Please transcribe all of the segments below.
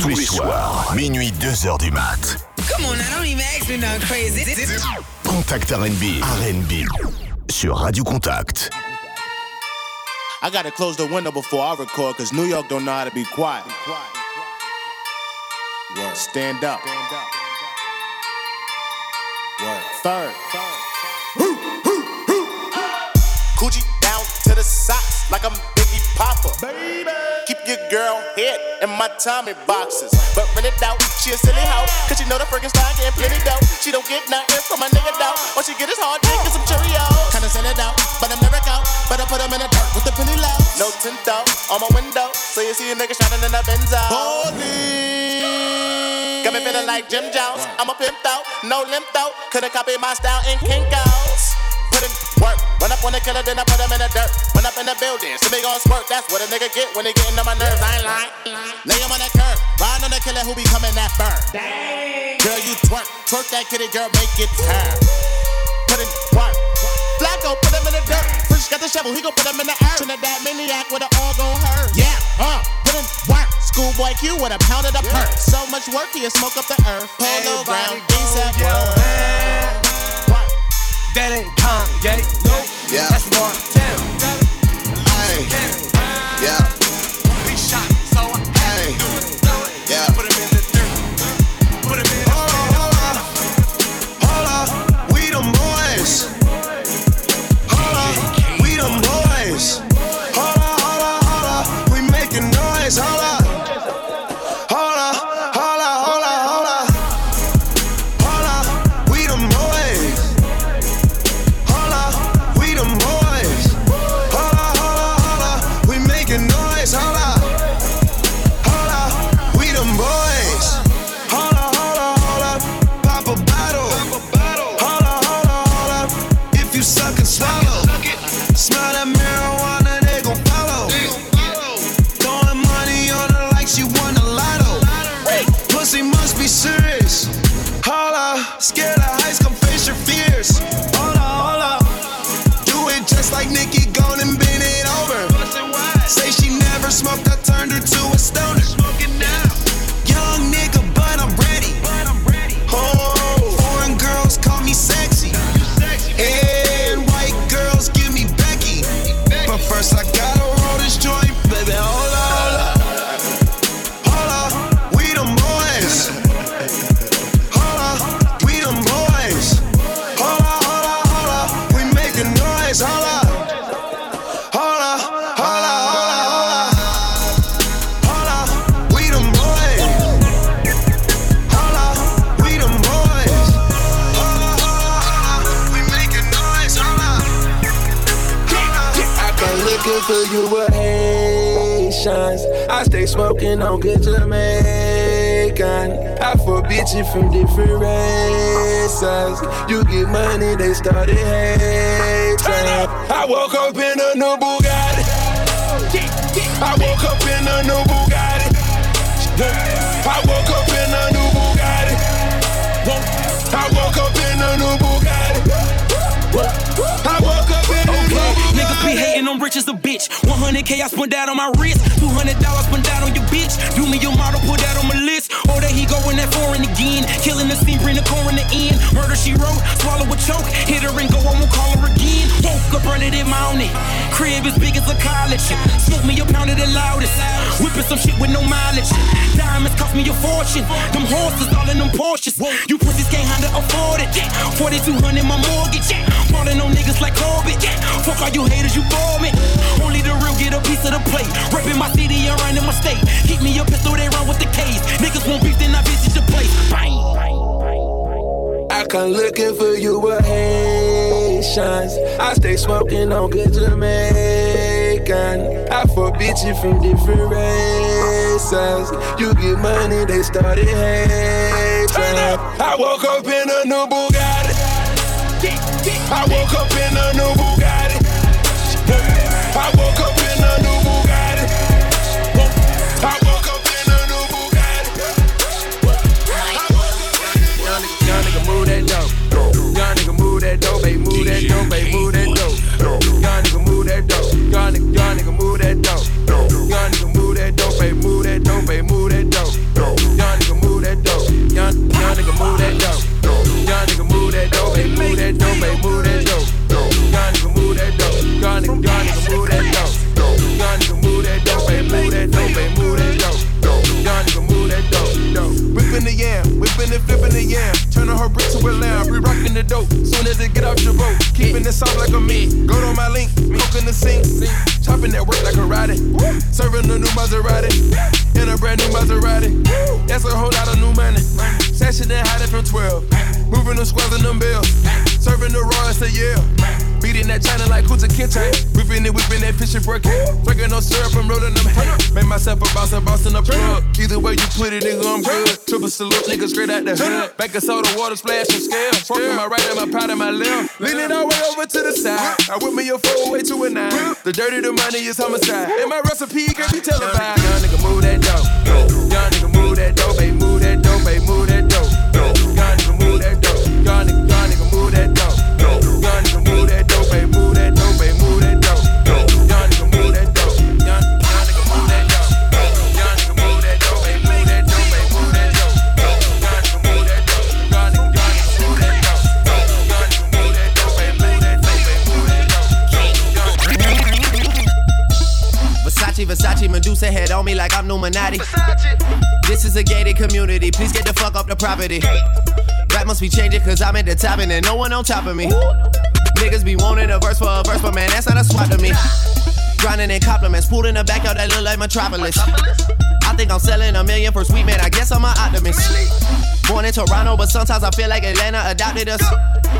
Tous les soirs, minuit 2h du mat. Come on, I don't even ask me nothing crazy. Contact R&B, R&B sur Radio Contact. I gotta close the window before I record, cause New York don't know how to be quiet. Word. Stand up. Word. Third. Coochie down to the socks like I'm Papa. Baby. Keep your girl head in my Tommy boxes. But rent it out, she a silly hoe. Cause she know the freaking style getting plenty dough. She don't get nothing from my nigga though. All she get is hard dick and some Cheerios. Kinda send it out, but I'm never out. But I put them in the dirt with the penny low. No tint though, on my window. So you see a nigga shining in the Benzo. Holy. Got me feeling like Jim Jones. I'm a pimp though, no limp though. Could've copied my style in Kinko's. Put in work, run up on the killer, then I put him in the dirt. Run up in the building, so me gon' squirt. That's what a nigga get when they getting on my nerves. I ain't lying. Lay him on that curb, ride on the killer who be coming that burn. Girl, you twerk, twerk that kitty, girl, make it turn. Put in work. Flacko, put him in the dirt. Fresh got the shovel, he gon' put him in the earth. Trinidad maniac with an all gon' hurt. Yeah, uh, put in work. Schoolboy Q with a pound of the perk. So much work, he'll smoke up the earth. Polo ground, ASAP world. That ain't Kanye. Nope. Yeah. That's Montana. Hey. Yeah. Some shit with no mileage. Diamonds cost me a fortune. Them horses all in them Porsches. You pussies can't handle afford it. 4200 my mortgage. Falling on niggas like Corbett. Fuck all you haters, you bore me. Only the real get a piece of the plate. Reppin' my city and running my state. Keep me a pistol, they run with the case. Niggas won't beef, then I visit the place. Bang. I come looking for you with Haitians. I stay smoking on good Jamaican. I fuck bitches from different races. You get money, they started hating. I woke up in a new Bugatti. I woke up in a new Bugatti. I woke up in a new Bugatti. I woke up in a new Bugatti. Young nigga, young nigga move that dope. Young nigga move that dope, baby, move that dope, baby, move that dope. Young nigga move that dope. Young nigga, young nigga, move that dope. Young nigga, move that dope, baby, move that dope, baby, move that dope. Young nigga, move that dope. Young, young nigga, move that dope. Young nigga, move that dope, baby, move that dope, baby, move that dope. Young nigga, move that dope. Young nigga, young nigga, move that dope. Young nigga, move that dope, baby, move that dope, baby, move that dope. Young nigga, move that dope. Whipping the yam, whipping and flipping the yam her brick to a lamb. We rockin' the dope. Soon as it get off your boat. Keeping it soft like a me. Go to my link. In the sink. Chopping that work like a riding. Serving a new Maserati. In a brand new Maserati. That's a whole lot of new money. Sashing and hiding from 12. Moving the squads and them bills. Serving the raw and say yeah. Beating that China like Kunta Kinte. Whipping it, whipping that fishing for a Drinking no syrup, I'm rolling them hay. Make myself a boss, a boss in a plug. Either way you put it, nigga, I'm good. Triple salute, nigga, straight out the hood. Back of soda, water splash and scale. Smoking my right and my pride and my left. Leaning all the way over to the side. I whip me a four way to a nine. The dirty, the money is homicide. And my recipe can be televised. Property. Rap must be changing cause I'm at the top and there's no one on top of me. Niggas be wanting a verse for a verse, but man, that's not a swap to me. Grinding in compliments, pulled in the back out that look like Metropolis. I think I'm selling a million for sweet man, I guess I'm an optimist. Born in Toronto, but sometimes I feel like Atlanta adopted us.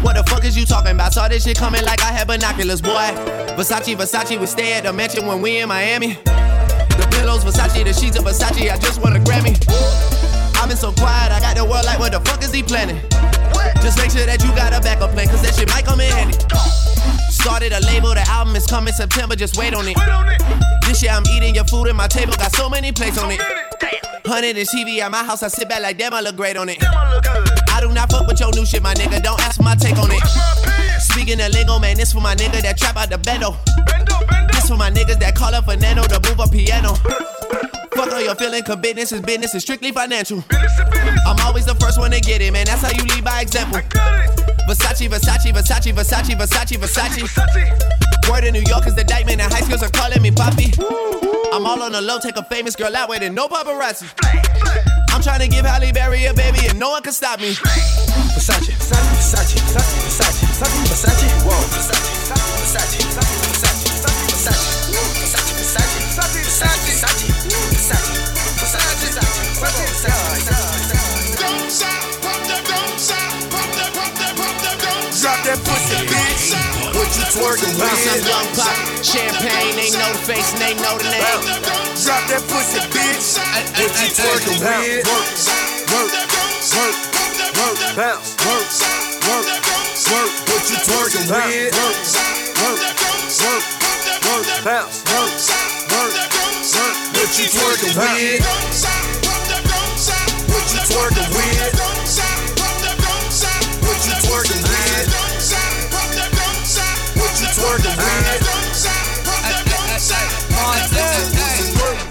What the fuck is you talking about? Saw this shit coming like I had binoculars, boy. Versace, Versace, we stay at the mansion when we in Miami. The pillows, Versace, the sheets of Versace, I just want a Grammy. I've been so quiet, I got the world like, what the fuck is he planning? Just make sure that you got a backup plan, cause that shit might come in handy. Started a label, the album is coming September, just wait on it. This year I'm eating your food and my table got so many plates on it. Hundred and TV at my house, I sit back like damn, I look great on it. I do not fuck with your new shit, my nigga. Don't ask for my take on it. Speaking of lingo, man, this for my nigga that trap out the bendo. This for my niggas that call up Fernando to move a piano. Fuck all your feeling, cause business is business, it's strictly financial. I'm always the first one to get it, man. That's how you lead by example. Versace, Versace, Versace, Versace, Versace, Versace. Word in New York is the indictment, and high schools are calling me Poppy. I'm all on the low, take a famous girl out with it, no paparazzi. I'm trying to give Halle Berry a baby, and no one can stop me. Versace, Versace, Versace, Versace, Versace, Versace, whoa. Versace, Versace, Twerking Bounce with? young pop, champagne, they know the face and they know the name. Drop that pussy, bitch. What you twerking with? Work, work, work, work, bounce, work, work, work. What you twerking with? Work, work, work, work, bounce, work, work, work. What you twerking with? What you twerking with?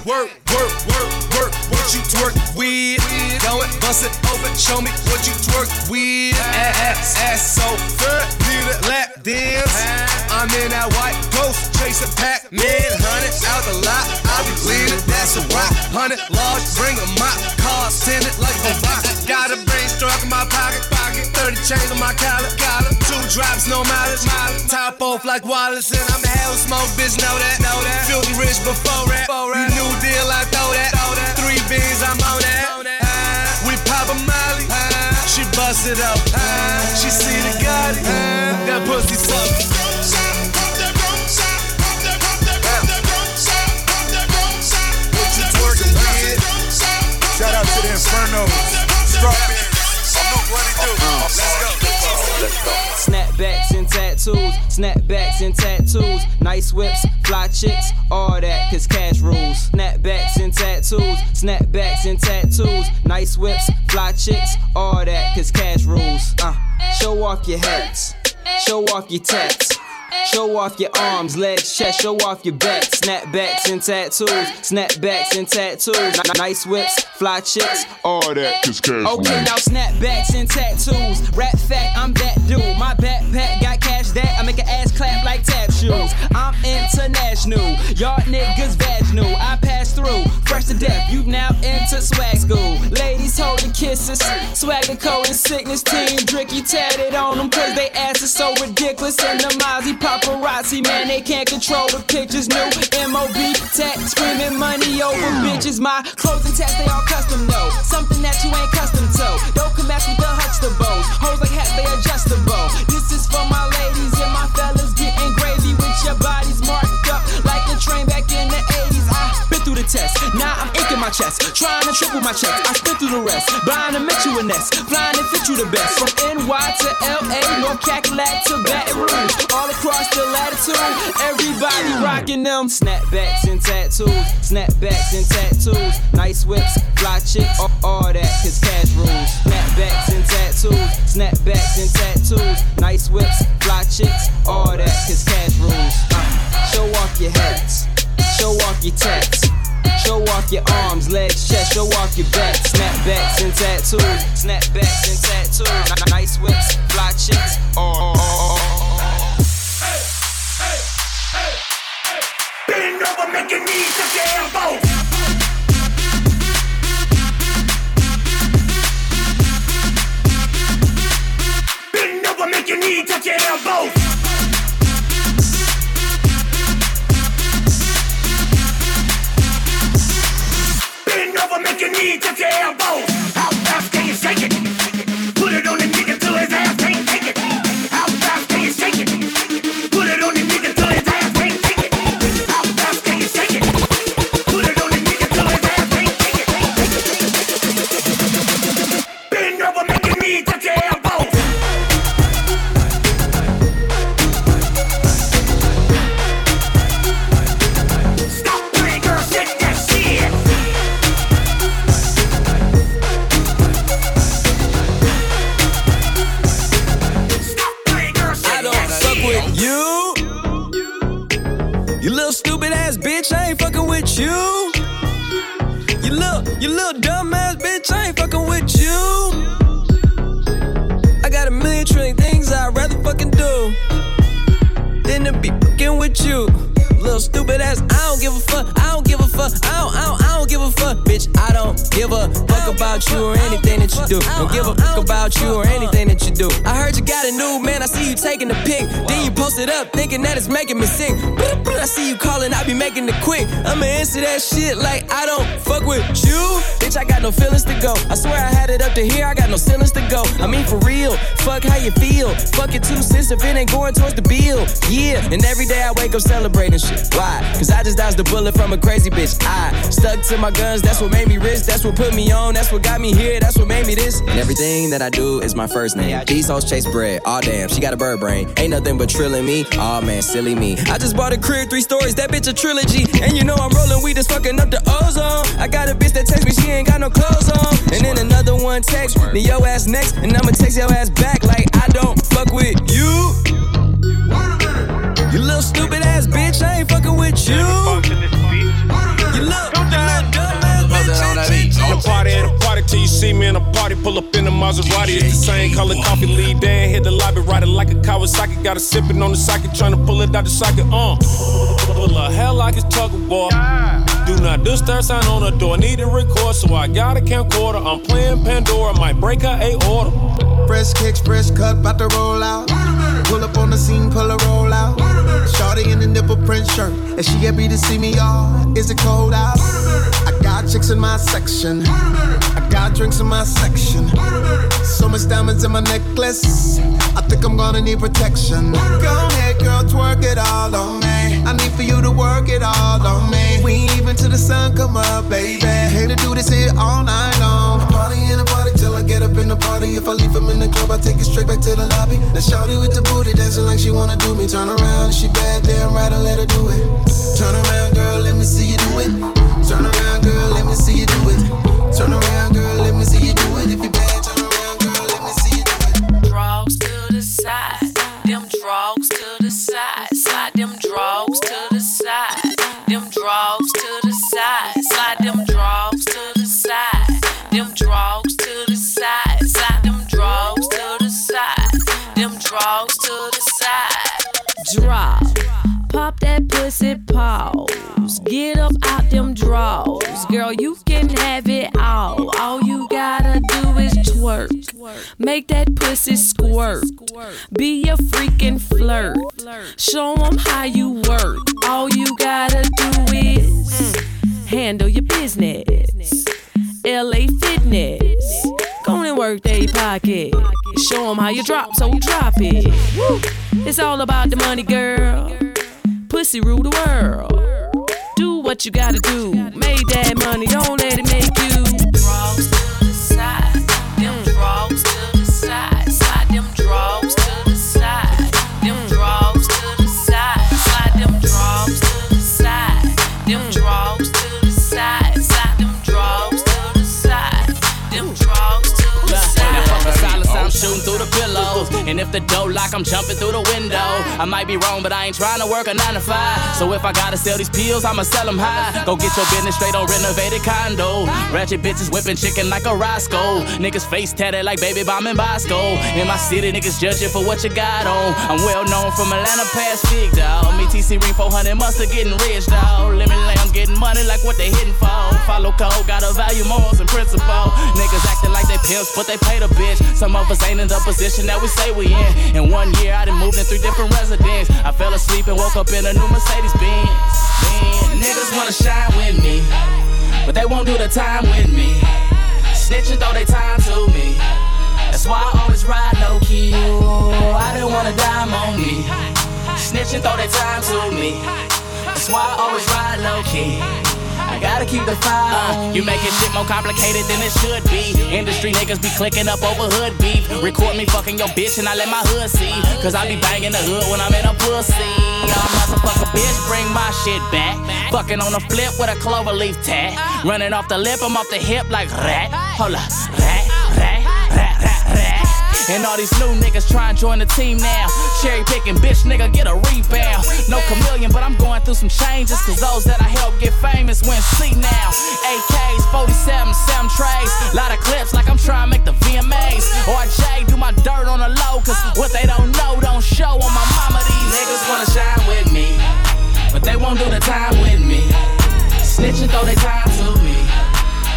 Work, work, work, work. What you twerk with? Go it, bust it open. Show me what you twerk with. Ass, ass so good. Need a lap dance. I'm in that white ghost chasing Pac-Man. Hundred out the lot. I be bleeding. That's a rock. Hundred large. Bring a mop. Car tinted like a rock. Got a brain struck in my pocket. Pocket. Thirty chains on my collar. Collar. Two drops, no mileage. Mileage. Top off like Wallace and I'm the hell smoke. Bitch, know that. Know that. Filthy rich before that. You new deal, I throw that. Three beans, I'm on that. Ah, We pop a molly. Ah, She bust it up. Ah, She see the God. That pussy suck. What you twerking with? Shout out to the Inferno. Strawberry. Snapbacks and tattoos, snapbacks and tattoos, nice whips, fly chicks, all that, cause cash rules. Snapbacks and tattoos, snapbacks and tattoos, nice whips, fly chicks, all that, cause cash rules. Uh, show off your hats, show off your tats. Show off your arms, legs, chest, show off your back. Snapbacks and tattoos, snapbacks and tattoos. N- Nice whips, fly chicks, all that. Okay, now snapbacks and tattoos. Rap fact, I'm that dude. My backpack got cash that I make an ass clap like tap shoes. I'm international, y'all niggas vaginal. I pass through, fresh to death. You now enter swag school. Ladies hold the kiss missus. Swagger code and sickness team. Dricky tatted on them cause they ass is so ridiculous. And the Mozzie paparazzi, man, they can't control the pictures. New MOB tech, screaming money over bitches. My clothes and tats, they all custom though. Something that you ain't custom to. Don't come match with the Huxtables. Hoes like hats, they adjustable. This is for my ladies and my fellas getting gravy with your bodies marked the test, now I'm inking my chest. Trying to triple my checks, I spit through the rest. Buying to met you a nest, flying to fit you the best. From NY to LA, North Cackalack to Baton Rouge. All across the latitude, everybody rocking them. Snapbacks and tattoos, snapbacks and tattoos. Nice whips, fly chicks, all, all that, cause cash rules. Snapbacks and tattoos, snapbacks and tattoos. Nice whips, fly chicks, all that, cause cash rules. Uh, show off your hats, show off your tats. Show off your arms, legs, chest, show off your back. Snapbacks and tattoos, snapbacks and tattoos. Nice whips, fly chicks. Oh, oh, oh, oh, Bend over, make your knees touch your elbows. Bend over, make your knees touch your elbows. Over, make your knees touch your elbows. How fast can you shake it? I'ma that shit like I don't fuck with you. Bitch, I got no feelings to go. I swear I had it up to here, I got no ceilings to go. I mean, for real, fuck how you feel. Fuck it two cents if it ain't going towards the bill. Yeah, and every day I wake up celebrating shit. Why? Cause I just dodged the bullet from a crazy bitch. I stuck to my guns, that's what made me rich. That's what put me on, that's what got me here, that's what made me this. And everything that I do is my first name. These hoes chase bread. Aw damn, she got a bird brain. Ain't nothing but trilling me. Aw man, silly me. I just bought a crib, three stories, that bitch a trilogy. And you know I'm rolling weed, that's fucking up the ozone. I got a bitch that text me, she ain't got no clothes on. And then another one text me, yo ass next, and I'ma text your ass back like I don't fuck with you. You little stupid ass bitch, I ain't fucking with you. You little, you little dumb ass bitch. The party ain't a party till you see me in a party. Pull up in a Maserati. It's the same color coffee. Lead there, hit the lobby, ride it like a Kawasaki. Got a sipping on the socket, trying to pull it out the socket. Uh, Do not disturb sign on the door. Need to record, so I got a camcorder. I'm playing Pandora, might break her a order. Fresh kicks, fresh cut, bout to roll out. Pull up on the scene, pull a roll out. Shorty in the nipple print shirt, and she happy to see me, y'all. Is it cold out? I got chicks in my section. I got drinks in my section. So much diamonds in my necklace. I think I'm gonna need protection. Go ahead, girl, twerk it all on me. I need for you to work it all on me. We even till the sun come up, baby. Hate to do this here all night long. Party in a party till I get up in the party. If I leave him in the club, I take it straight back to the lobby. Now shawty with the booty dancing like she wanna do me. Turn around, she bad, damn right, I let her do it. Turn around, girl, let me see you do it. Turn around, girl, let me see you do it. Turn around, girl, let me see you do it. If you Get up out them draws. Girl, you can have it all. All you gotta do is twerk. Make that pussy squirt. Be a freaking flirt. Show 'em how you work. All you gotta do is handle your business. LA Fitness. Go and work they pocket. Show 'em how you drop, so drop it. Woo. It's all about the money, girl. Pussy rule the world. Do what you gotta do. Make that money, don't let it make you. Draws to the side, them draws to the side, slide them draws the door lock, I'm jumping through the window. I might be wrong, but I ain't trying to work a nine to five. So if I gotta sell these pills, I'ma sell them high. Go get your business straight on renovated condo. Ratchet bitches whipping chicken like a Roscoe. Niggas face tatted like baby bomb and Bosco. In my city, niggas judge you for what you got on. I'm well known from Atlanta past Fig, dawg. Me TC Ring 400 mustard getting rich, dawg. Lemon lambs getting money like what they hitting for. Follow code, got a value morals and principle. Niggas acting like they pimps, but they pay the bitch. Some of us ain't in the position that we say we in. In one year, I done moved in three different residents. I fell asleep and woke up in a new Mercedes Benz. Niggas wanna shine with me, but they won't do the time with me. Snitching throw they time to me. That's why I always ride low key. Ooh, I didn't wanna dime on me. Snitching throw they time to me. That's why I always ride low key. I gotta keep the fire. Uh, you making shit more complicated than it should be. Industry niggas be clicking up over hood beef. Record me fucking your bitch and I let my hood see. Cause I be banging the hood when I'm in a pussy. Y'all motherfucker bitch, bring my shit back. Fucking on a flip with a clover leaf tat. Running off the lip, I'm off the hip like rat. Hold up, rat. And all these new niggas try and join the team now. Cherry picking, bitch, nigga, get a rebound. No chameleon, but I'm going through some changes. Cause those that I help get famous went see now. AKs, 47, 7 trays. Lot of clips like I'm trying to make the VMAs. RJ, do my dirt on the low. Cause what they don't know don't show on my mama. These niggas wanna shine with me. But they won't do the time with me. Snitching, throw they time to me.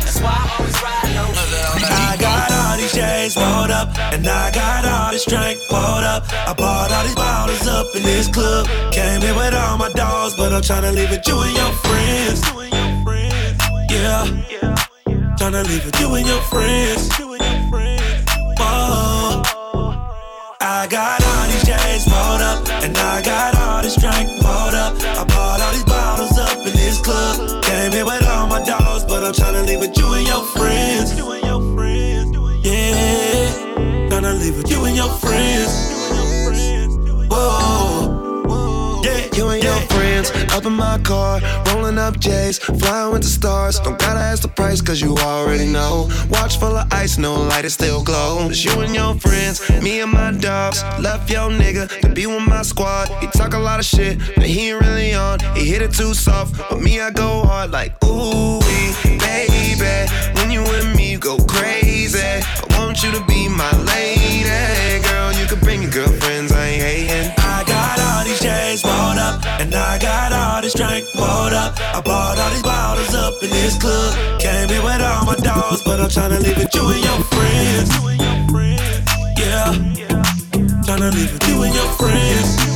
That's why I always ride low. I got these chains rolled up, and I got all this drink poured up. I bought all these bottles up in this club. Came in with all my dogs, but I'm tryna leave with you and your friends. Yeah, tryna leave with you and your friends. Whoa. I got all these chains rolled up, and I got all this drink poured up. I bought all these bottles up in this club. Came in with all my dogs, but I'm tryna leave it you and your friends. Leave with you and your friends. Whoa, yeah, You and your friends up in my car, rolling up J's, flying with the stars. Don't gotta ask the price, cause you already know. Watch full of ice, no light, it still glows. You and your friends, me and my dogs. Left your nigga to be with my squad. He talk a lot of shit, but he ain't really on. He hit it too soft, but me, I go hard like, ooh, baby. When you with me, you go crazy. I want you to be my lady. Girl, you can bring your girlfriends, I ain't hating. I got all these chains rolled up, and I got all this drink poured up. I bought all these bottles up in this club. Came in with all my dogs, but I'm tryna leave with you and your friends. Yeah, tryna leave with you and your friends.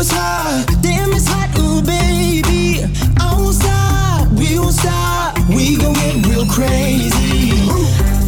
it's hot, damn, it's hot, ooh, baby. I won't stop, we won't stop, we gon' get real crazy.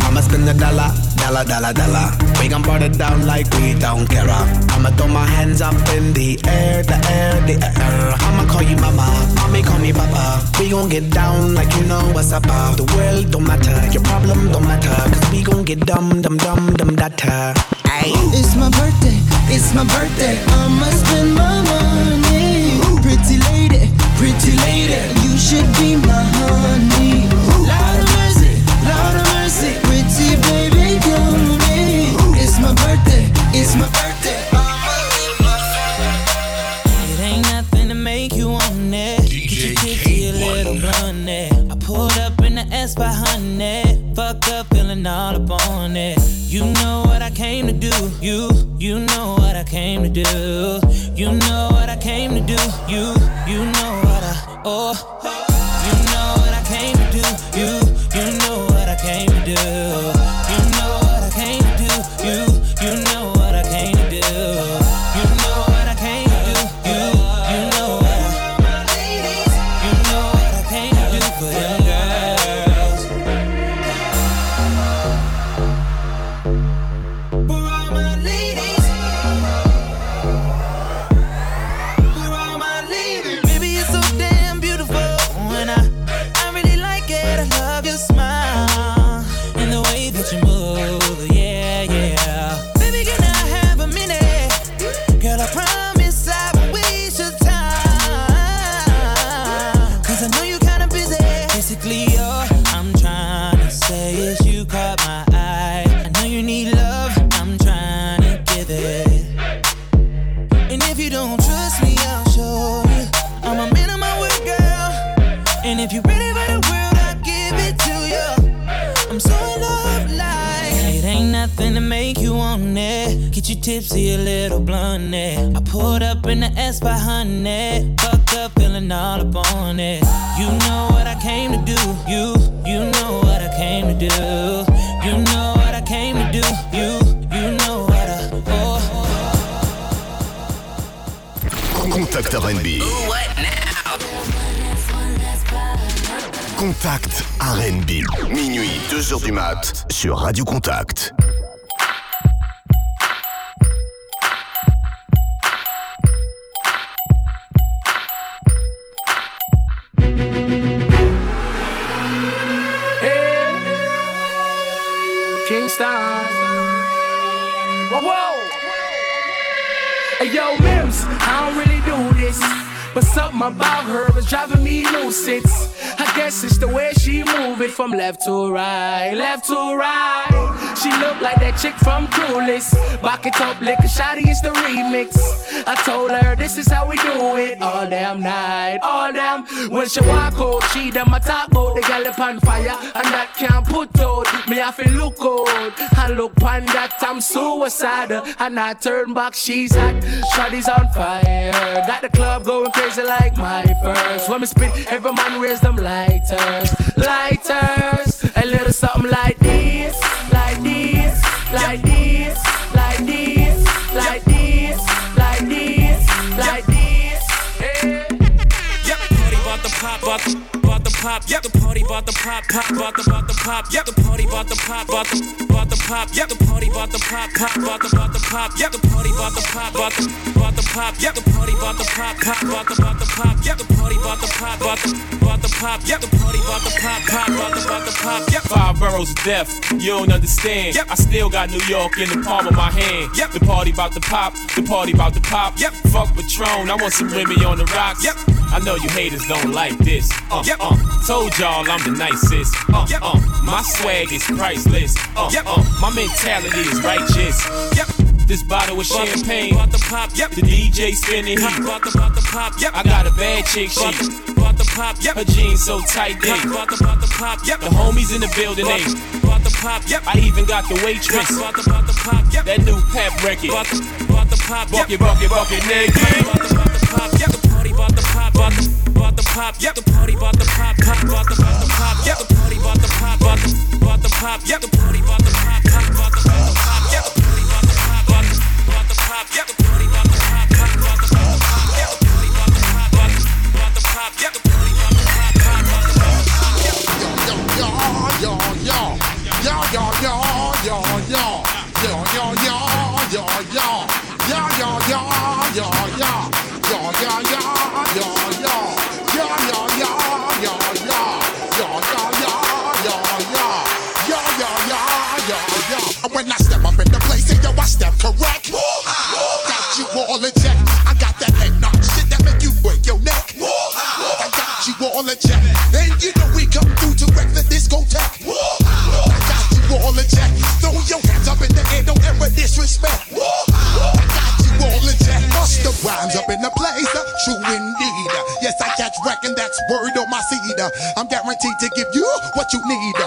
I'ma spend a dollar, dollar, dollar, dollar. We gon' burn it down like we don't care. I'ma throw my hands up in the air, the air, the air. I'ma call you mama, mommy call me papa. We gon' get down like you know what's up. The world don't matter, your problem don't matter. Cause we gon' get dumb, dumb, dumb, dumb, data. Right. It's my birthday, it's my birthday. I'ma spend my money. Pretty lady, pretty lady, you should be my honey. Lord of mercy, Lord of mercy, pretty baby, come me. It's my birthday, it's my birthday. It ain't nothing to make you want it. DJ Get your little blunt. I pulled up in the S by honey. Fuck up, feeling all up on do. You tipsy, a little blunt. I pulled up in the S by honey. Fucked up, feeling all up on it. You know what I came to do. You, you know what I came to do. You know what I came to do. You, you know what I, oh. Contact RB. Contact RB. Minuit, 2h du mat. Sur Radio Contact. Yo, Mims, I don't really do this. But something about her is driving me lucid. I guess it's the way she move it from left to right, left to right. She look like that chick from Clueless. Back it up, lick a shotty, it's the remix. I told her this is how we do it all damn night, all damn. When she walk out, she done my talk out, the gal on fire, and that can't put out. Me I feel look out, I look on that I'm suicidal, and I turn back, she's hot. Shotty's on fire, got the club going crazy like my first. When me spit, every man raise them lighters, lighters. A little something like this, like this, like this, like this, like this, like this, like this. Yep, party about the pop, about the, pop. Yep, the party about the pop, pop, about the, about the pop. Yep, the party about the pop, about the, about the pop. Yep, the party about the pop, pop, about the, about the pop. Yep, the party about the pop, about the, about the pop. Yep, the party about the pop, pop, about the, about the pop. Yep, the party about the pop, about the, about the pop. Yep, the party about the pop, pop, about the, about the pop. Yep, Five boroughs of death, you don't understand. I still got New York in the palm of my hand. Yep. The party about the pop, the party about the pop. Yep. Fuck Patron, I want some Remy on the rocks. Yep. I know you haters don't like this. Uh, yep. uh, told y'all I'm the nicest. Uh, yep. uh, my swag is priceless. Uh, yep. uh, my mentality is righteous. Yep. This bottle of champagne, about the pop. Yep, the DJ spinning heat. about the, about the pop. Yep, I got a bad chick, she about the pop. Yep, her jeans so tight, they about the, about the pop. Yep, the homies in the building, they about the pop. Yep, I even got the waitress. about the, about the pop. Yep, That new pep record. about the, about the pop. Yep, Bucket, bucket, bucket, nigga. about the, about the pop. Yep, the pop, yep. The party about the pop. About the, about the pop. Yep, the party about the pop. Pop about the, about the pop. Yep, the party about the pop. About the, about the pop. Yep, the party about the pop. Pop about the, about the pop. Yep, the party about the pop. About the, about the pop. Yep, the party about the pop. Pop about the, about the pop. Yep, the party about the pop. About the, about the pop. Yep, the party about the pop. Pop about the, about the party, bout the pop. Pop, bout the pop, yep. Yo, yo, yo, yo, yo, yo, yo, yo, yo, yo, yo, yo, yo, yo, yo, yo, yo, yo, yo, yo, when I step up in the place, and yo, I step correct. Got you all in check. I got that head knock shit that make you break your neck. I got you all in check. And you know we come through to wreck the discotheque. I got you all in check. Throw your hands up in the air, don't ever disrespect. I got you all in check. Bust the rhymes up in the place, true indeed. Yes, I catch wreck and that's word on my seed. I'm guaranteed to give you what you need.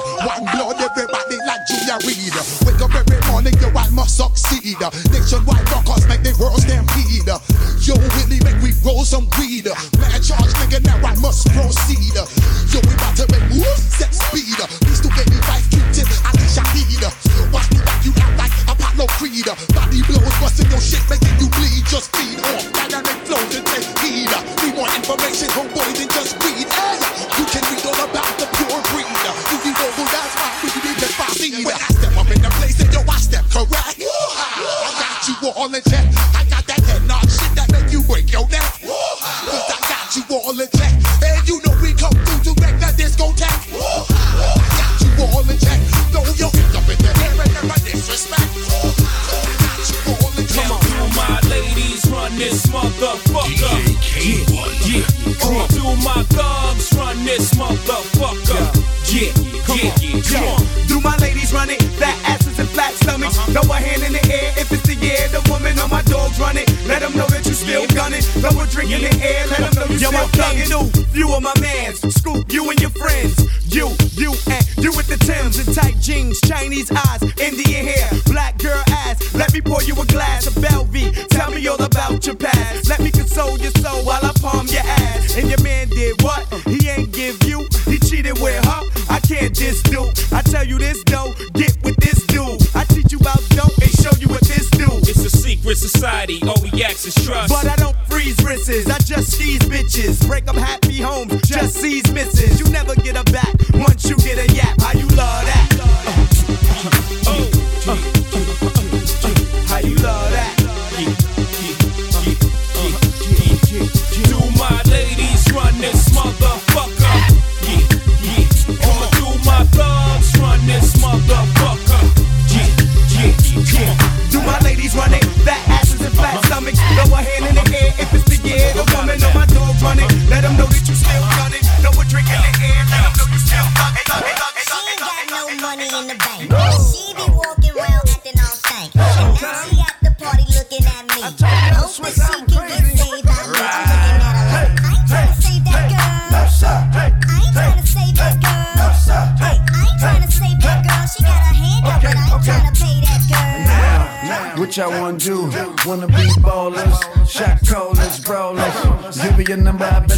Some weed. Man, charge, nigga, now I must proceed.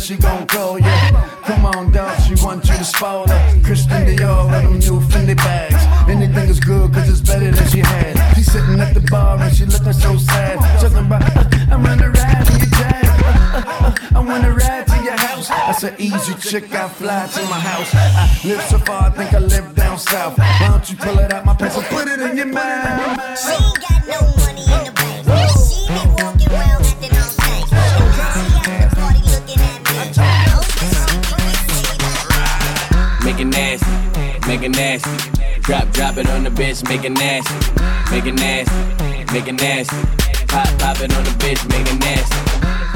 She gon' call you. Come on, dog, she want you to spoil her. Christian Dior with them new Fendi bags. Anything is good, cause it's better than she had. She sitting at the bar and she looking so sad. Talking about, I'm gonna ride in your jag. I wanna ride to your house. That's an easy chick, I fly to my house. I live so far, I think I live down south. Why don't you pull it out bitch, make it nasty, make it nasty, make it nasty. Pop, pop it on the bitch, make it nasty.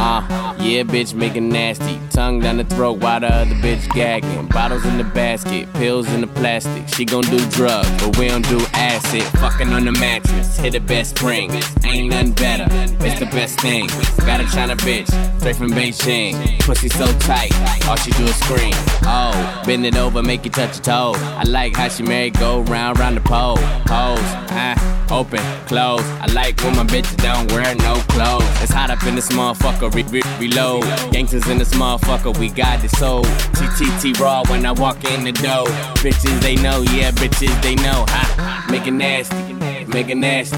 Uh, yeah, bitch, make it nasty. Tongue down the throat while the other bitch gagging. Bottles in the basket, pills in the plastic. She gon' do drugs, but we don't do acid. Fucking on the mattress, hit the best spring. Ain't nothing better, it's the best thing. Got a China bitch, straight from Beijing. Pussy so tight, all she do is scream. Oh, bend it over, make you touch your toe. I like how she married, go round, round the pole. Pose, ah, open, close. I like when my bitches don't wear no clothes. It's hot up in this motherfucker, re- re- reload. Gangsters in this motherfucker, we got the soul. TTT raw when I walk in the door. Bitches they know, yeah, bitches they know. Ha, make it nasty, make it nasty.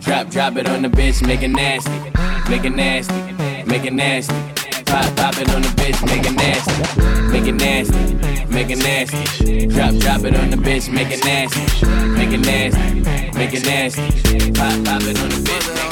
Drop, drop it on the bitch, make it nasty, make it nasty, make it nasty. Pop, pop it on the bitch, make it nasty, make it nasty, make it nasty. Drop, drop it on the bitch, make it nasty, make it nasty, make it nasty. Pop, pop it on the bitch.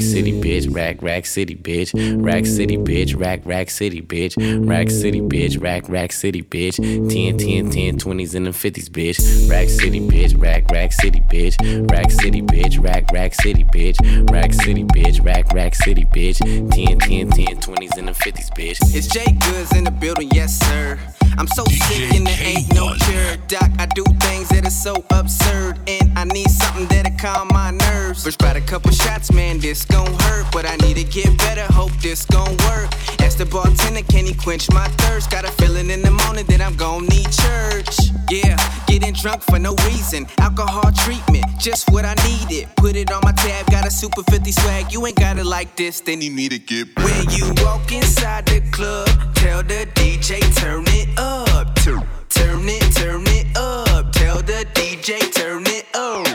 City, bitch. Rack, rack city, bitch. Rack City, bitch. Rack, rack city, bitch. Rack City, bitch. Rack, rack city, bitch. 10, 10, 10, 20s and the 50s, bitch. Rack City, bitch. Rack, rack city, bitch. Rack City, bitch. Rack, rack city, bitch. Rack City, bitch. Rack, rack city, bitch. 10, 10, 10, 20s and the 50s, bitch. It's Jay Goods in the building, yes, sir. I'm so sick and there ain't no cure. Doc, I do things that are so absurd. And I need something that'll calm my nerves. First, bite a couple shots, man, this gon' hurt. But I need to get better, hope this gon' work. Ask the bartender, can he quench my thirst? Got a feeling in the morning that I'm gon' need church. Yeah, getting drunk for no reason. Alcohol treatment, just what I needed. Put it on my tab, got a super 50 swag. You ain't got it like this, then you need to get. When you walk inside the club, tell the DJ turn it up. Turn it, turn it up. Tell the DJ turn it up.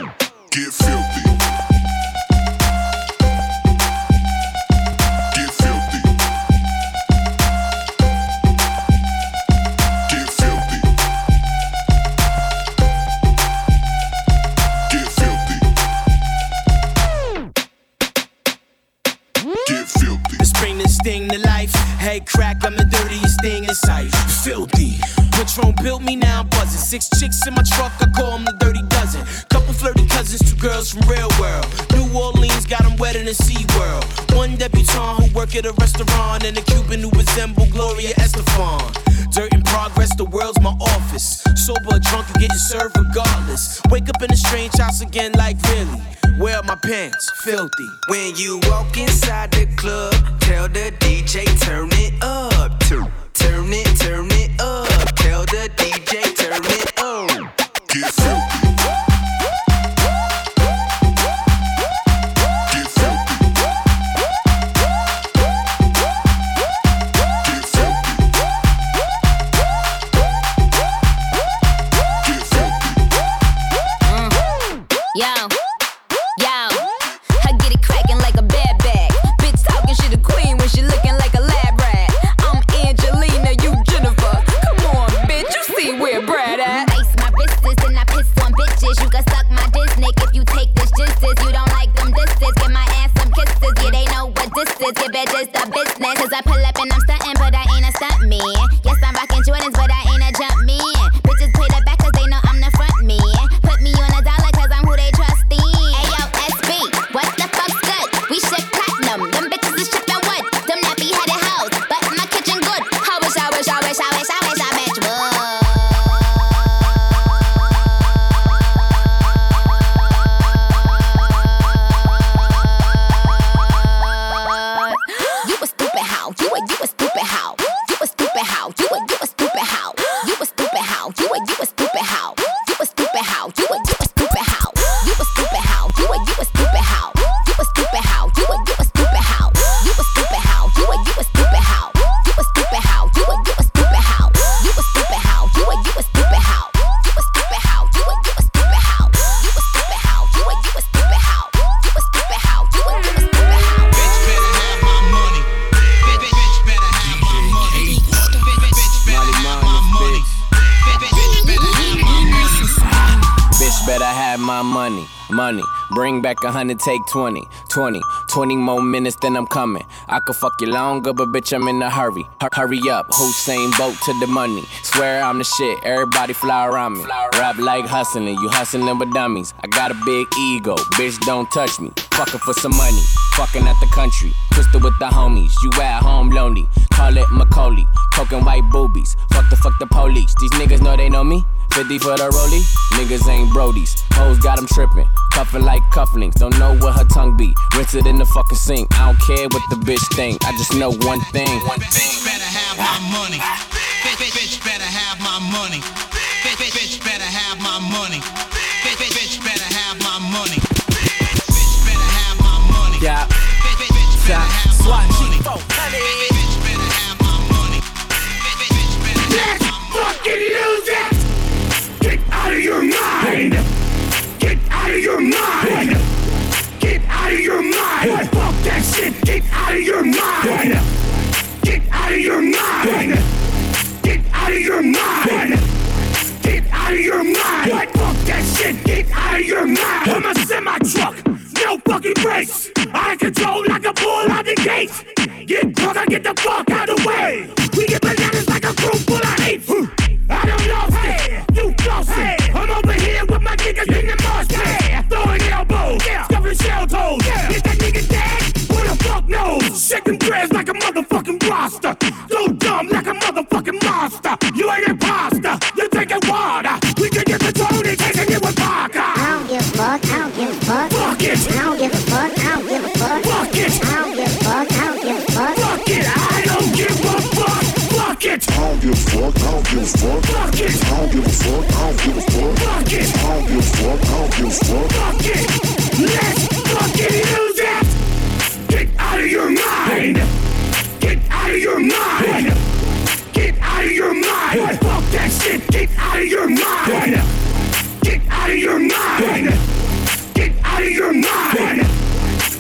Get filthy. Let's bring this thing to life. Hey, crack, I'm the dirtiest thing in sight. Filthy. Patron built me, now I'm buzzing. Six chicks in my truck, I call them the dirty flirty cousins, two girls from real world. New Orleans got them wetter than SeaWorld. One debutante who work at a restaurant, and a Cuban who resemble Gloria Estefan. Dirt in progress, the world's my office. Sober or drunk, you getting served regardless. Wake up in a strange house again, like really. Where my pants? Filthy. When you walk inside the club, tell the DJ turn it up. Turn, turn it, turn it up. Tell the DJ turn it up. Get filthy. Hundred, take 20, 20, 20 more minutes, then I'm coming. I could fuck you longer, but bitch, I'm in a hurry. Hur- hurry up, Hussein boat to the money. Swear I'm the shit, everybody fly around me. Rap like hustling, you hustling with dummies. I got a big ego, bitch, don't touch me. Fucking for some money, fucking at the country. Twisted with the homies, you at home lonely. Call it Macaulay, coking white boobies. Fuck the fuck the police, these niggas know they know me. 50 for the rollie, niggas ain't brodies. Hoes got them tripping, cuffing like cufflinks. Don't know what her tongue be. Rinse it in the fucking sink. I don't care what the bitch think. I just know one thing. One Bitch better have my money. Bitch, bitch better have my money. mind. Get out of your mind. Fuck that shit. Get out of your mind. Get out of your mind. Get out of your mind. Get out of your mind. Fuck that shit. Get out of your mind. I'm a semi truck. No fucking brakes. I control like a bull out the gate. Get drunk, I get the fuck out of the way. We get bananas like a group full of apes. I don't lost hey. it. You lost Hey. I'm over here with my niggas yeah. in the marsh elbows, stuffing shell toes. Is that nigga dead? Who the fuck knows? Shaking dreads like a motherfucking roster. So dumb like a motherfucking monster. You ain't imposter, you taking water. We can get the Tony, taking it with vodka. I don't give a fuck, I don't give a fuck. Fuck it. I don't give a fuck, I don't give a fuck. Fuck it. I don't give a fuck, I don't give a fuck. Fuck it, I don't give a fuck. Fuck it. I don't give a fuck, I don't give a fuck. Fuck it. I don't give a fuck, I don't give a fuck. Fuck it. I don't give a fuck, I don't give a fuck. Fuck it. Let's fucking use it. Get out of your mind. Get out of your mind. Get out of your mind. Fuck that shit. Get out of your mind. Get out of your mind. Get out of your mind.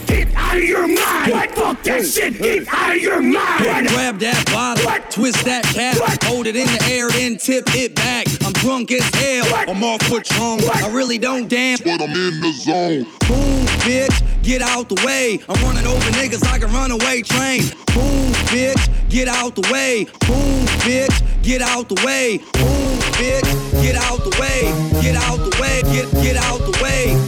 Get out of your mind. Fuck that shit. Get out of your mind. Grab that bottle, twist that cap, hold it in the air, then tip it back. Drunk as hell, I'm off Patron. I really don't dance, but I'm in the zone. Boom, bitch, get out the way. I'm running over niggas like a runaway train. Boom, bitch, get out the way. Boom, bitch, get out the way. Boom, bitch, get out the way. Get out the way. Get get out the way.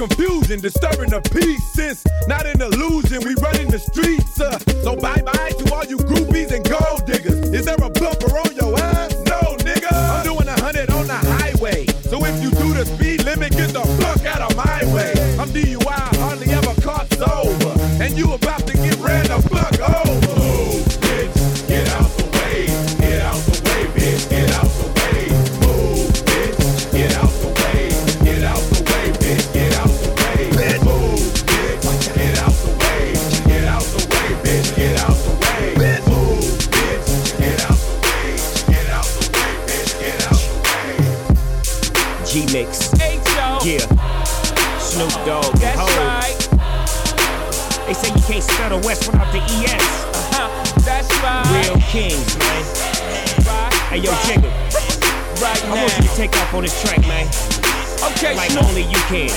Confusion, disturbing the peace. Since not an illusion, we running the streets. Uh, so bye bye to all you groupies and gold diggers. Is there a bumper on your ass? No, nigga. I'm doing a hundred on the highway. So if you do the speed limit, get the fuck out of my way. I'm DUI, hardly ever caught sober. And you about to get ran the fuck over. On this track, man. Okay, Like Snoop. only you can.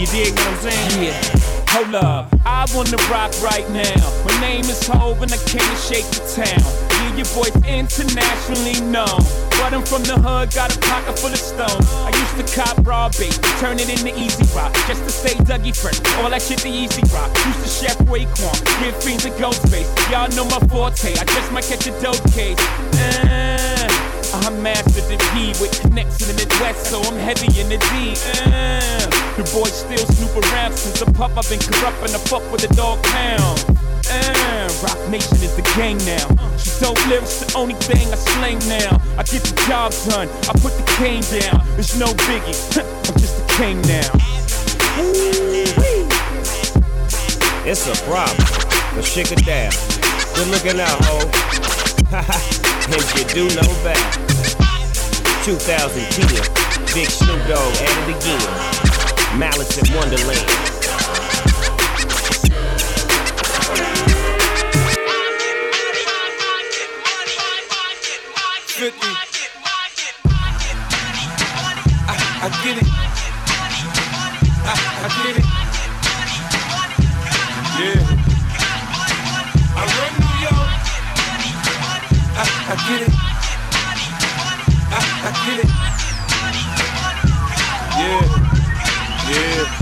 You dig what I'm saying? Yeah. Hold up, I wanna rock right now. My name is Hov and I came to shake the town. Yeah, your boy's internationally known. But I'm from the hood, got a pocket full of stones. I used to cop raw bait, turn it into easy rock. Just to stay Dougie fresh, all that shit the easy rock. Used to chef Raekwon, give fiends a ghost face. Y'all know my forte, I just might catch a dope case. Uh, I mastered the P with connection in the West, so I'm heavy in the D. Uh, the boys still snoop around since a pup. I've been corrupt and I fuck with the dog pound. Uh, Roc Nation is the gang now. She dope lyrics, the only thing I slang now. I get the job done, I put the cane down. It's no biggie, I'm just a king now. It's a problem, but shake it down. Good looking out, ho. and you do know better. 2010, Big Snoop Dogg at it again. Malice in Wonderland. I, get. I, I get. Yeah. I run New York. I, I get it. I, get it. Yeah. Yeah.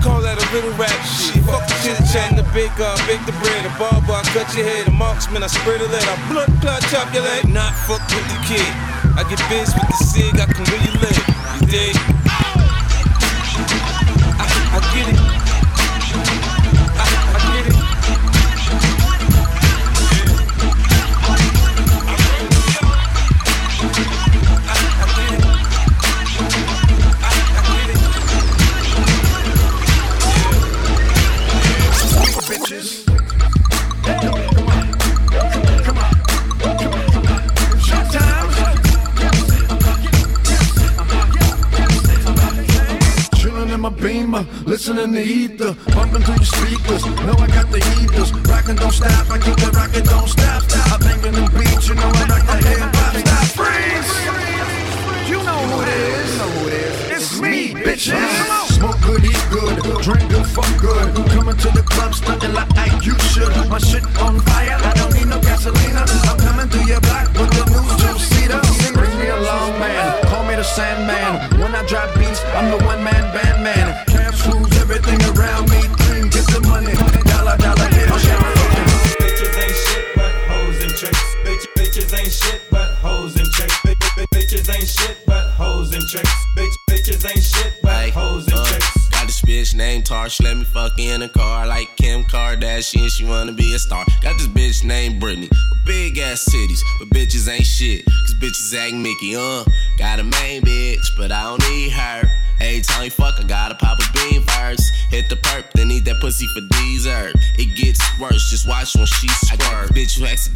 Call that a little rap shit. Fuck the chit chat, the big gun, bake the bread. The barber, I cut your head. a marksman, I spray the lead. I blood clot, chop your leg. Not fuck with the kid. I get biz with the cig, I can really live. You dig? Listening to ether, bumping through your speakers. Know I got the heaters, rockin' don't stop. I keep the rockin' don't stop. I bangin' them beats, you know I rock the hip hop. Stop, freeze! You know who it is. You know who it is. It's me, bitches. Smoke good, eat good, drink good, fuck good. Coming to the club, stunting like I you should. My shit on fire, Mickey, uh. Got a main bitch, but I don't need her. Every time fuck, I gotta pop a bean first. Hit the perp, then eat that pussy for dessert. It gets worse, just watch when she squirt. I got bitch who acts.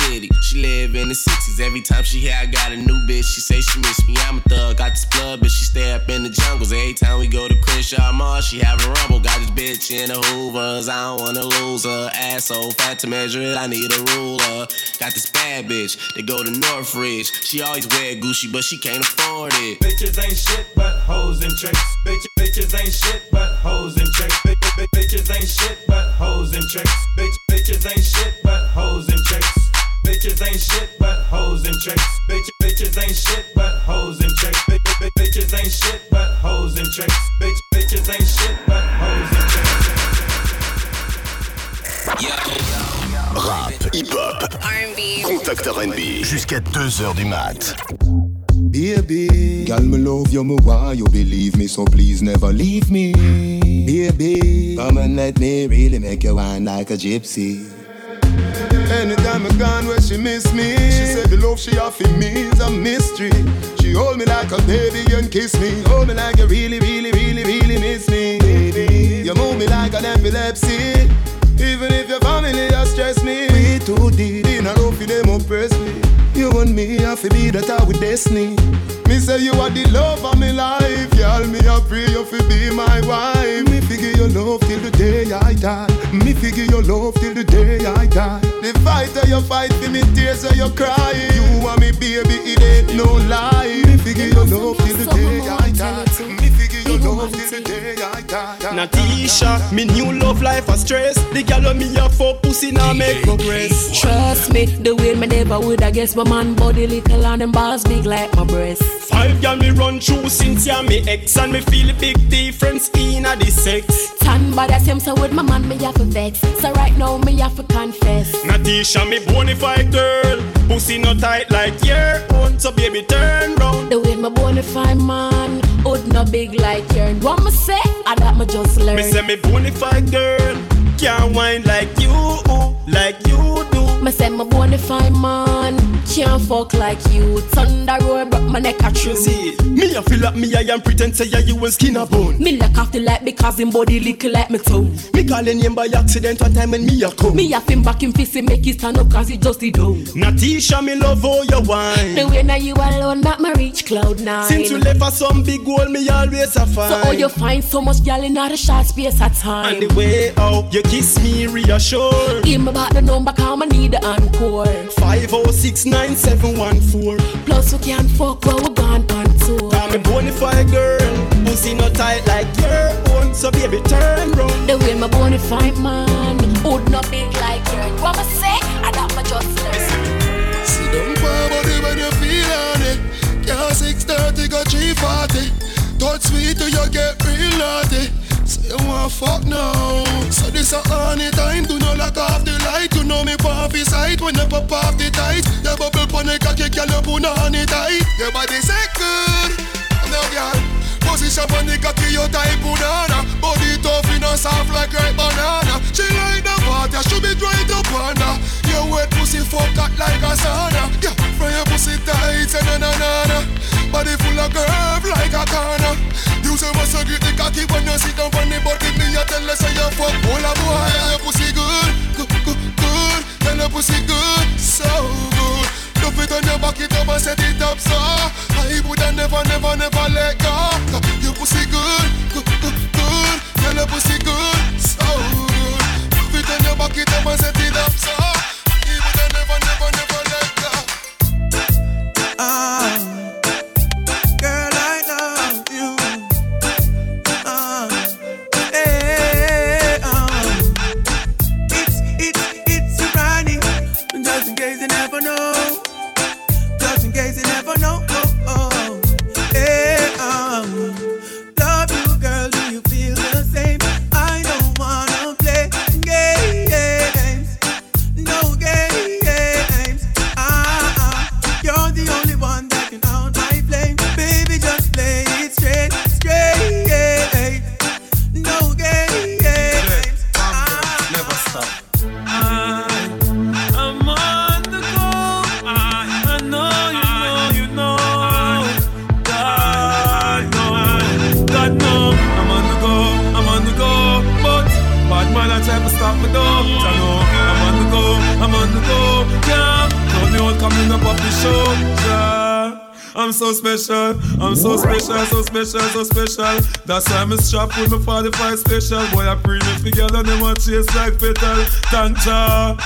She live in the 60s. Every time she hear I got a new bitch, she say she miss me. I'm a thug, got this blood, but she stay up in the jungles. Every time we go to Crenshaw Mall, she have a rumble. Got this bitch in the Hoovers, I don't wanna lose her. Ass so fat to measure it, I need a ruler. Got this bad bitch, they go to Northridge. She always wear Gucci, but she can't afford it. Bitches ain't shit but hoes and tricks. Bitch, bitches ain't shit but hoes and tricks. Bitch, bitches ain't shit but hoes and tricks. Bitch, ain't shit but hoes and bitch, bitches ain't shit but hoes and tricks. Bitch, bitches ain't shit but hoes and Rap, hip-hop, contact R&B, jusqu'à 2h du mat. Baby, girl, me love you, me why you believe me, so please never leave me. Baby, come and let me really make you wine like a gypsy. Anytime I gone where she miss me She said the love she offer me is a mystery. She hold me like a baby and kiss me. Hold me like you really, really, really, really miss me. Baby, you move me like an epilepsy. Even if your family has stressed me. We too deep. In a love for them oppress me. You and me have to be that our destiny Me say you are the love of my life. Y'all me a pray you fi be my wife. Me figure your love till the day I die. Me figure your love till the day I die. The fight that you fight for me tears that you cry. You and me baby it ain't no lie. Me figure your love till the day I die. Me love till the day I die Natisha, me new love life a stress. The gal me a for pussy now make progress. Trust me, the way me never would I guess my man body little and them balls big like my breast. Five gal me run through since ya me ex and me feel a big difference in a the sex. Tan body same so with my man me have to vex. So right now me have to confess. Natisha, me bonafide girl. Pussy not tight like your own, so baby turn round. The way my bonafide man, hood no big like yours. What me say? I that me just learn. Me say me bonafide girl, can't whine like you, like you do. Me say my bona fide man can't fuck like you. Thunder roar, broke my neck a true. See, me a feel like me I am pretend say yeah, you will skin a bone. Me look after like because him body little like me toe. Me calling him by accident one time when me a come. Me a him back him fist make it stand up cause he just the dough. Natisha me love all your wine. The way now you alone make me reach cloud nine. Since you left for some big goal me always a find. So how you find so much gal in a short space at time. And the way how you kiss me reassure. Give me back the number cause I need the encore. Five oh six nine seven one four. Plus we can fuck while we're gone on tour. I'm a bonafide girl, pussy not tight like your own. So baby turn round. The way my bonafide man, would not big like your. What I say? I got my just learn. See them poor body when you feel on it. Yeah, six thirty got three forty. Touch sweet till you get real naughty. Say you want fuck now. So this a honey time. Do not lock off the light. You know me his sight When you pop off the tight. Your bubble pon the cocky Girl you put on it tight. Your body say good. No girl. Position pon the cocky You type banana. Body tough You know soft like ripe banana. She like the water She be dry to panda Your wet pussy fuck hot like a sauna. Yeah, from your pussy tight na na na na. Body full of curve like a corner. You say must get the cocky when you sit down on the body Me a tell you say you fuck. All a boy Your pussy good, good, good, good. Tell your pussy good, so good. Love it on your back it up and set it up so I woulda never, never, never let go. Your pussy good, good, good, good. Tell your pussy good, so good. Love it on your back it up and set it up so I woulda never, never, never let go. Ah. So special, I'm so special, so special, so special. That's why I'm strapped with my 45 special. Boy, I me girl and them want chase like petal. Thank ya.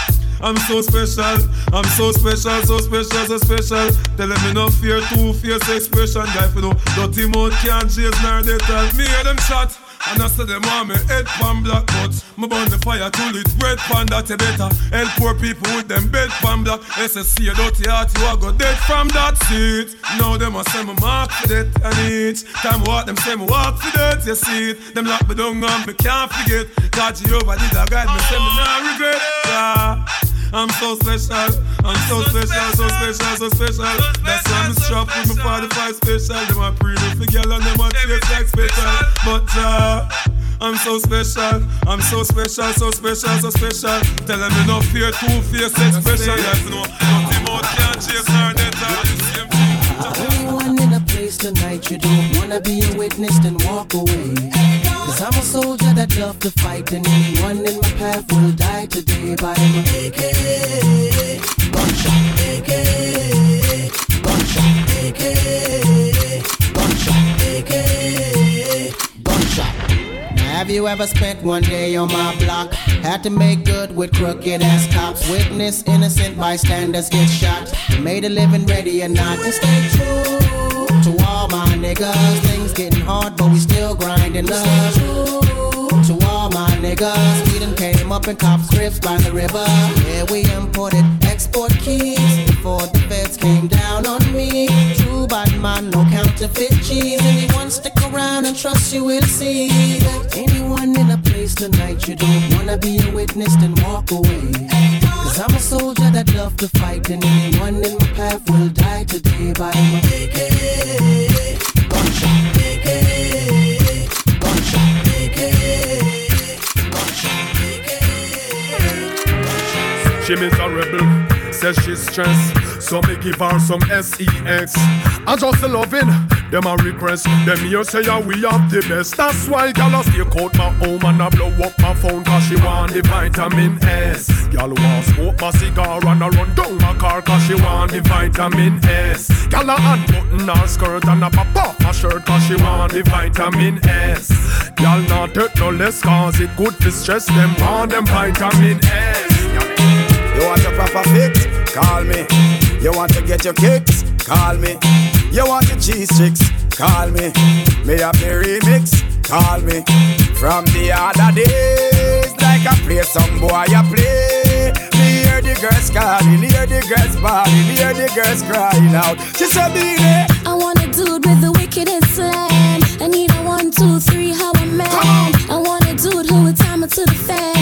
I'm so special, I'm so special, so special, so special. Tell them me no fear, two fierce expression. Guy, you know, dirty mouth can't chase nor they tell me hear them shot. And I say them want me head pan black but Me burn the fire till it red pan that you better. Help poor people with them bed pan black. SSC a dirty heart you a go dead from that seat. Now them a say me mark for that and each Time walk them say me walk for that you see it. Them lock me down and me can't forget. God Jehovah did a guide me say me not regret. Yeah. I'm so special, I'm so special, so special, so special. That's why I'm strapped with my 45 special. Them a pre me for girl and them a taste like special. But uh, I'm so special, I'm so special, so special, so special. Tell them me no fear, two face expression. Yes, no, nothing more can't chase her net. Anyone in a place tonight you don't wanna be a witness then walk away. Cause I'm a soldier that love to fight and anyone in my path will die today by my AK. Have you ever spent one day on my block? Had to make good with crooked ass cops. Witness innocent bystanders get shot. Made a living ready or not to stay true to all my niggas. Things getting hard, but we still grinding love. Niggas, done came up in cop scripts by the river. Yeah, we imported export keys before the feds came down on me. True bad man, no counterfeit cheese. Anyone stick around and trust you will see that anyone in a place tonight you don't wanna be a witness then walk away. Cause I'm a soldier that love to fight and anyone in my path will die today by my AK. She miserable, says she's stressed. So me give her some sex. I just loving them a request. Them here say yeah, we have the best. That's why gal a stay out my home and I blow up my phone cause she want the vitamin S. Gal want smoke my cigar and I run down my car cause she want the vitamin S. Gal a unbutton her skirt and a pop off my shirt cause she want the vitamin S. Gal not hurt no less cause it good to stress them want them vitamin S. You want a proper? Call me. You want to get your kicks? Call me. You want your cheese sticks? Call me. Me have the remix? Call me. From the other days, like I play some boy, I play. Me hear the girls calling, hear the girls bawling, hear the girls crying out. She said, "Be I want a dude with the wickedest slam. I need a one, two, three, how a man. I want a dude who would time it to the fan.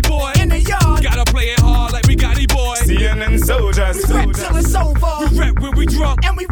Boy. Catch boy. In the yard. Gotta play it hard like we got it boy. CNN soldiers. We rap till it's over. We rap when we drunk. And we rap when we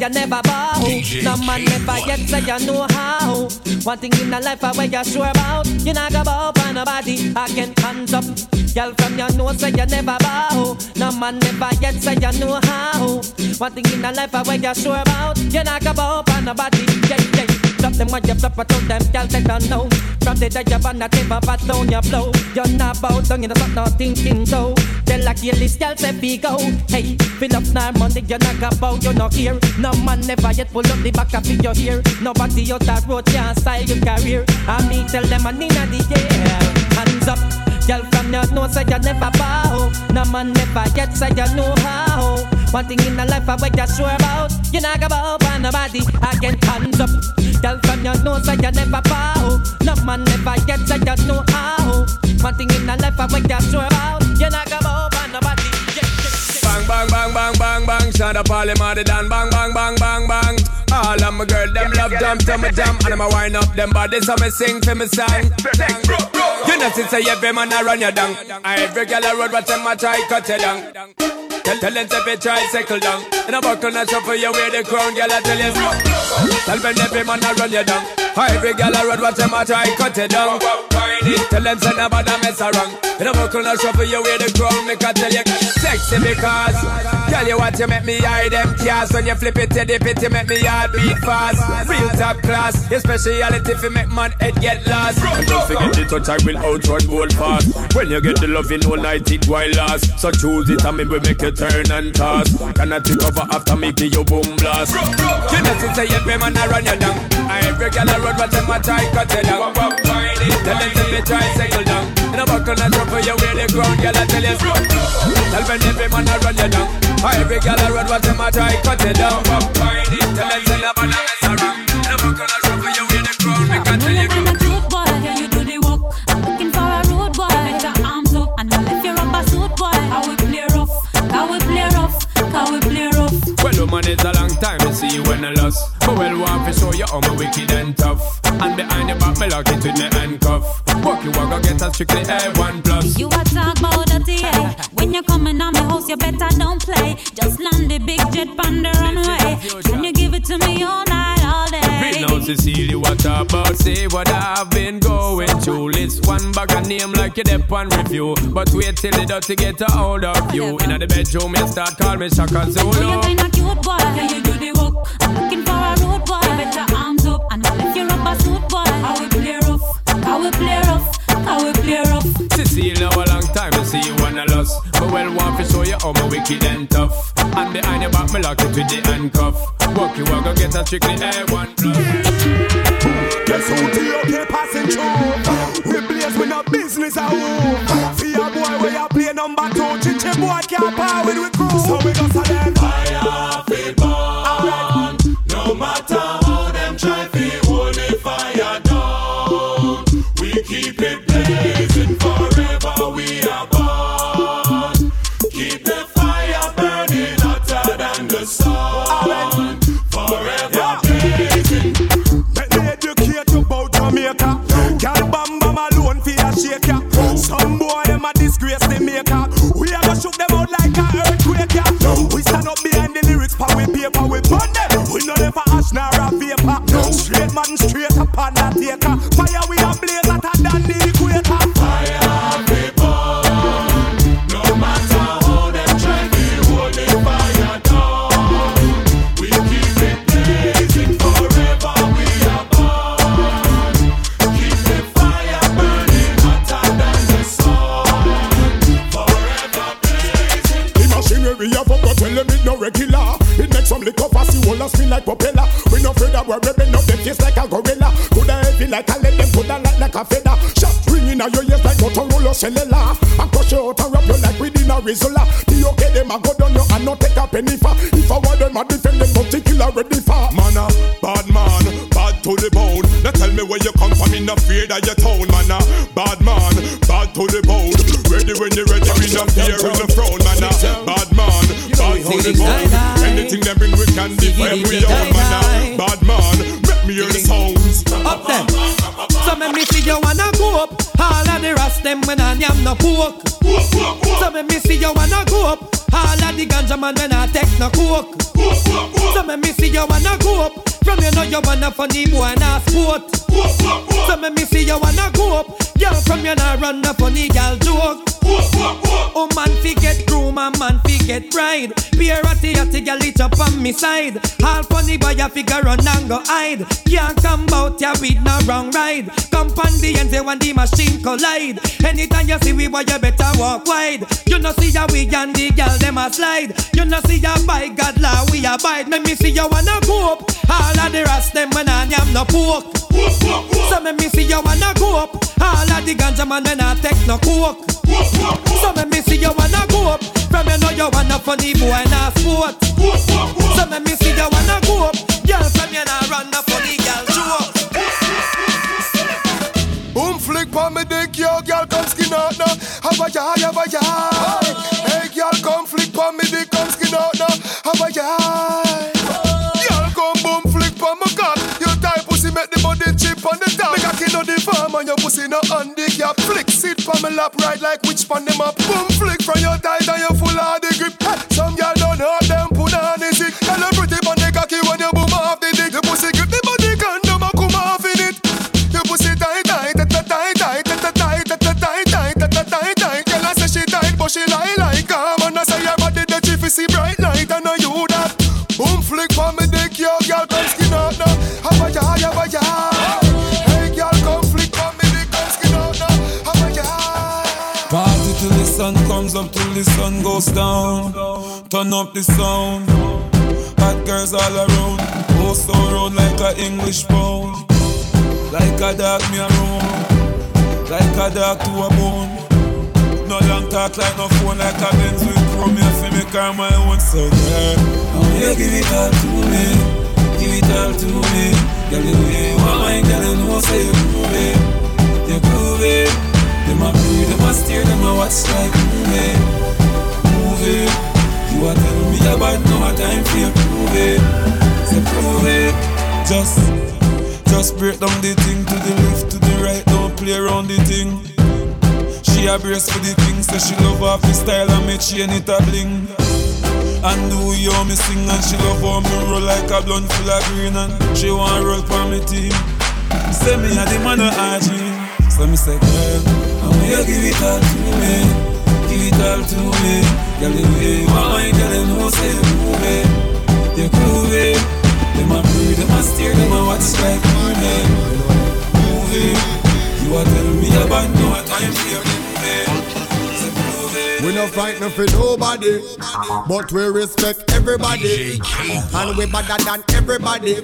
you never bow. No man never yet say you know how. One thing in the life I where you sure about, you not go bow for nobody. I can't hands up, girl from your nose say you never bow. No man never yet say you know how. One thing in the life I where you sure about, you not go bow for nobody. Yeah, yeah. Drop them when you flop it on them, girl, they don't know. From the day you on the table, but down your flow. You're not bow down, you not not thinking so. Tell like you list, girl, say we go. Hey, fill up now money, you're not bow, you're not here. No man never yet pull up the back of your here. Nobody out that road can style your career. And me tell them I need the year. Hands up, girl from your nose, say you never bow. No man never yet say you know how. One thing in the life I bet you sure about, you not go bow for nobody. Again, hands up, girl from your nose, say you never bow. No man never yet say you know how. One thing in the life I bet you sure about, you not go bow for nobody. Bang, bang, bang, bang, bang, bang. Shut up, all them other than bang, bang, bang, bang, bang. All of my girl, them love jump to my jam. And I'ma wind up them bodies, so me sing for me song. You know, since I every man I run you down. I every girl I road, but them I try cut you down. Tell, them to be try cycle down. And I buckle not for you wear the crown, girl I tell you. Tell them every man I run you down. I every girl I road, but them I try cut you down. Tell them say nobody mess around. And I buckle not for you wear the crown, make I tell you. Sexy because, girl you want to make me eye them cars. When you flip it to the pit, you make me heart beat fast. Real top class, your speciality fi make man head get lost. And don't forget the touch, I will outrun gold fast. When you get the loving all night, it while last. So choose it and me will make you turn and toss. Can I take over after me give you boom blast? You know to say every man I run you down. I every girl I run, but them I try cut you down. Tell them to be try settle down. In a buckle and for you where the ground, girl I tell you. Tell them every man I run you down. I every girl I run, but them I try cut you down. Tell them say nobody mess around. In a buckle and for you where the ground, make I tell you. Woman, it's a long time to see you when I lost. But well, want to show you how me wicked and tough. And behind your back, me lock it with me handcuff. Walk you walk, go get a strictly A1 plus. You a talk about dirty, eh? When you coming on my house, you better don't play. Just land the big jet on the runway. Can you give it to me all night, all day. Read now, Cecilia, what about? Say what I've been going through. List one bag of name like you dep on review. But wait till the dirty get a hold of you. In the bedroom, you start call me Shaka Zulu. you kinda cute boy, yeah, you do the work. I'm looking for a road boy. You better arms up and I'll lift your rubber suit boy. I will play rough, I will play rough, I will play rough. Cecilia, a long time to see you wanna lost. But well, want to show you how my wicked and tough. And behind your back, me lock it with the handcuff. Walk you, I go get a strictly A1 plus. Guess who TOK passing through? We blaze with no business at home. For your boy where you play number two, chichi boy can't power with we crew. So we go for them. Fire cellular. And crush you out and wrap you like within a Rizla. The okay them a go down you and not take a penny for. If I want them a defend them, but killer ready for. Man a bad man, bad to the bone. Now tell me where you come from, in no fear that your town. Man a bad man, bad to the bone. Ready when you ready, we no fear in the throne. Man a bad man, bad to the bone. Anything them bring we can defend we. Them when I am no pork. So me me see you wanna go up. All of the ganja man when I take no coke. So me me see you wanna go up. From you know you wanna funny boy and a sport. So me me see you wanna go up. Girl from you nah run the funny girl joke. Oh man fi get groom and man fi get bride. Be a ratty ratty girl it up on me side. All funny boy a figure run and go hide. Can't come out ya with no wrong ride. Come on the end say when the machine collide. Anytime you see we boy you better walk wide. You know see ya we and the girl them a slide. You know see ya by God law we abide. Let me see you wanna go up. All of the rest them when I am no pork. So make me see you wanna go up. All of the ganja man when I take no coke. So make me see you wanna go up. From you know you wanna funny boy and a sport. So make me see you wanna go up. Girl from you nah run the funny girl joke. Boom flick pa me dick, yo girl come skin out now. Have a yard, have a yard. Your pussy no handicap. Flick sit pa me lap right like which pan them up. Boom flick from your tight and you full of the grip. Hey, some girl don't know them put on the sick. Tell a pretty on the cocky when you boom off the dick. The pussy grip the body condom and come off in it. Your pussy tight, tight, tight, tight, tight, tight, tight, tight, tight, tight, tight, tight, tight. Girl, I say she tight, but she lie like calm. And I say your body the chief is see bright light, I you that. Boom flick for me sun comes up, till the sun goes down. Turn up the sound. Hot girls all around. Oh, so round like a English pound. Like a dog me a roam. Like a dog to a bone. No long talk like no phone, like a Benz with chrome. Me feel me car my own so girl. Oh, you give it all to me. Give it all to me. Girl, you want mine, girl, you know say you prove Them a breathe, them a stare, them a watch eh. like movie. Movie. You a tell me about no time for you prove it. Say prove it. Just, just break down the thing to the left, to the right. Don't play around the thing. She a brace for the thing, so she love off the style and make chain it a bling. And do you me sing and she love how me roll like a blunt full of green and she want roll for me team. Say me a the man of dream. So me say, girl, I'm here give it all to me, give it all to me. Girl, the way you want girl, you say move it, you groove it. Them a breathe, them a stare, them a watch like movie, movie. You a tell me about no time for your. We no frightened for nobody, but we respect everybody, and we better than everybody.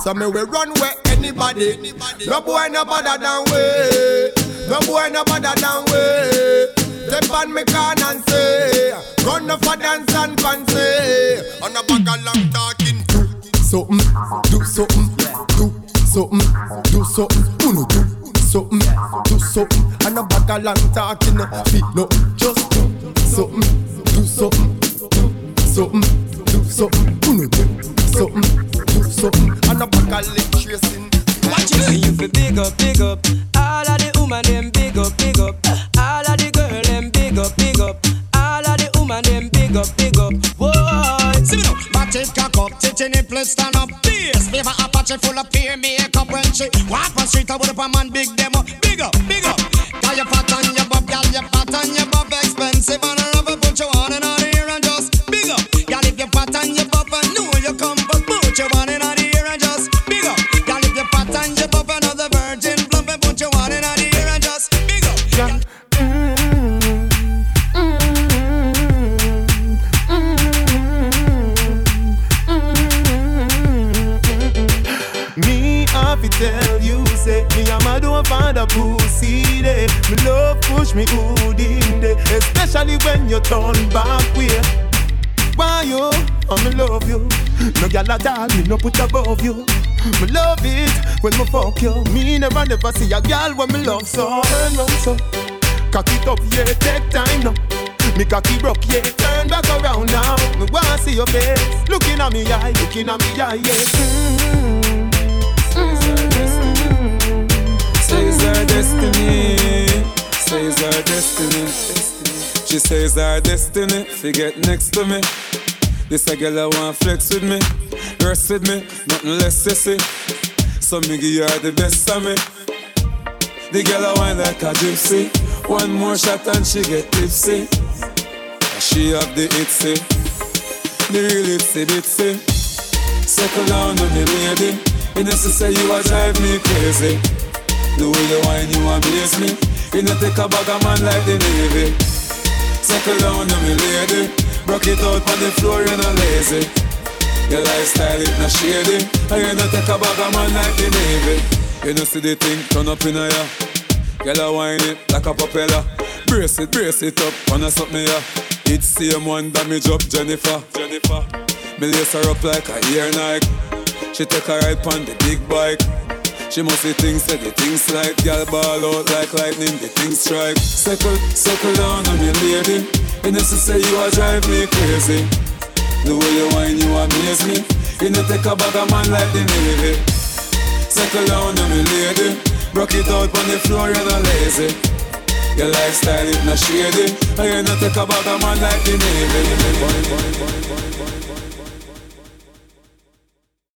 So me we run where anybody. No boy no better than we. No boy no better than we. Step on me can and say, run up for dance and fancy. On a bag of long talking, do something, do something, do something, do something, uno do something, do something. And a bag of long talking, feet no, just do something, do something, do something, do something. Uno do something, do something. And a bag of lip tracing. Watch it. You fi big up, big up. All of the woman them big up, big up. All of the girl them big up, big up. All of the woman them big up, big up. Whoa. See me now, back it cock up, titty nipple stand up. Bass, favor Apache full of peer makeup when she walk on street. I would up a man big them up, big up, big up. Your fat on your bob, got your fat on your bob, expensive and Have tell you, say me a mad over the pussy day. Me love push me hood in day, especially when you turn back way. Why you? I me love you. No gyal at all, me no put above you. Me love it when me fuck you. Me never never see a gyal when me love so. Turn round so, cock it up, yeah, take time now. Me cocky broke, yeah, turn back around now. Me wanna see your face, looking at me eye, looking at me eye, yeah. Says destiny. Says our destiny. She says our destiny. Forget next to me. This a girl I want flex with me, rest with me, nothing less sissy. So me give her the best of me. The girl I want like a gypsy. One more shot and she get tipsy. She have the itsy, the real itsy bitsy. Settle down on me lady. You know say you are drive me crazy. The way you whine you amaze me. You know take a bag of man like the Navy. Settle down on me lady. Broke it out on the floor, you know lazy. Your lifestyle it not shady. And you know take a bag of man like the Navy. You know see the thing turn up in a ya. Girl a whine it like a propeller. Brace it, brace it up, wanna something ya. It's same one damage up Jennifer. Jennifer. Me lace her up like a Air Nike. She take a ride on the big bike. She must see things, say the things like Girl ball out like lightning, the things strike. Circle, circle down on me lady. You know she say you a drive me crazy The way you whine you amaze me. You know take a bag of man like the Navy. Circle down on me lady. Rock it out on the floor, you're not lazy. Your lifestyle is not shady. And you know take a bag of man like the Navy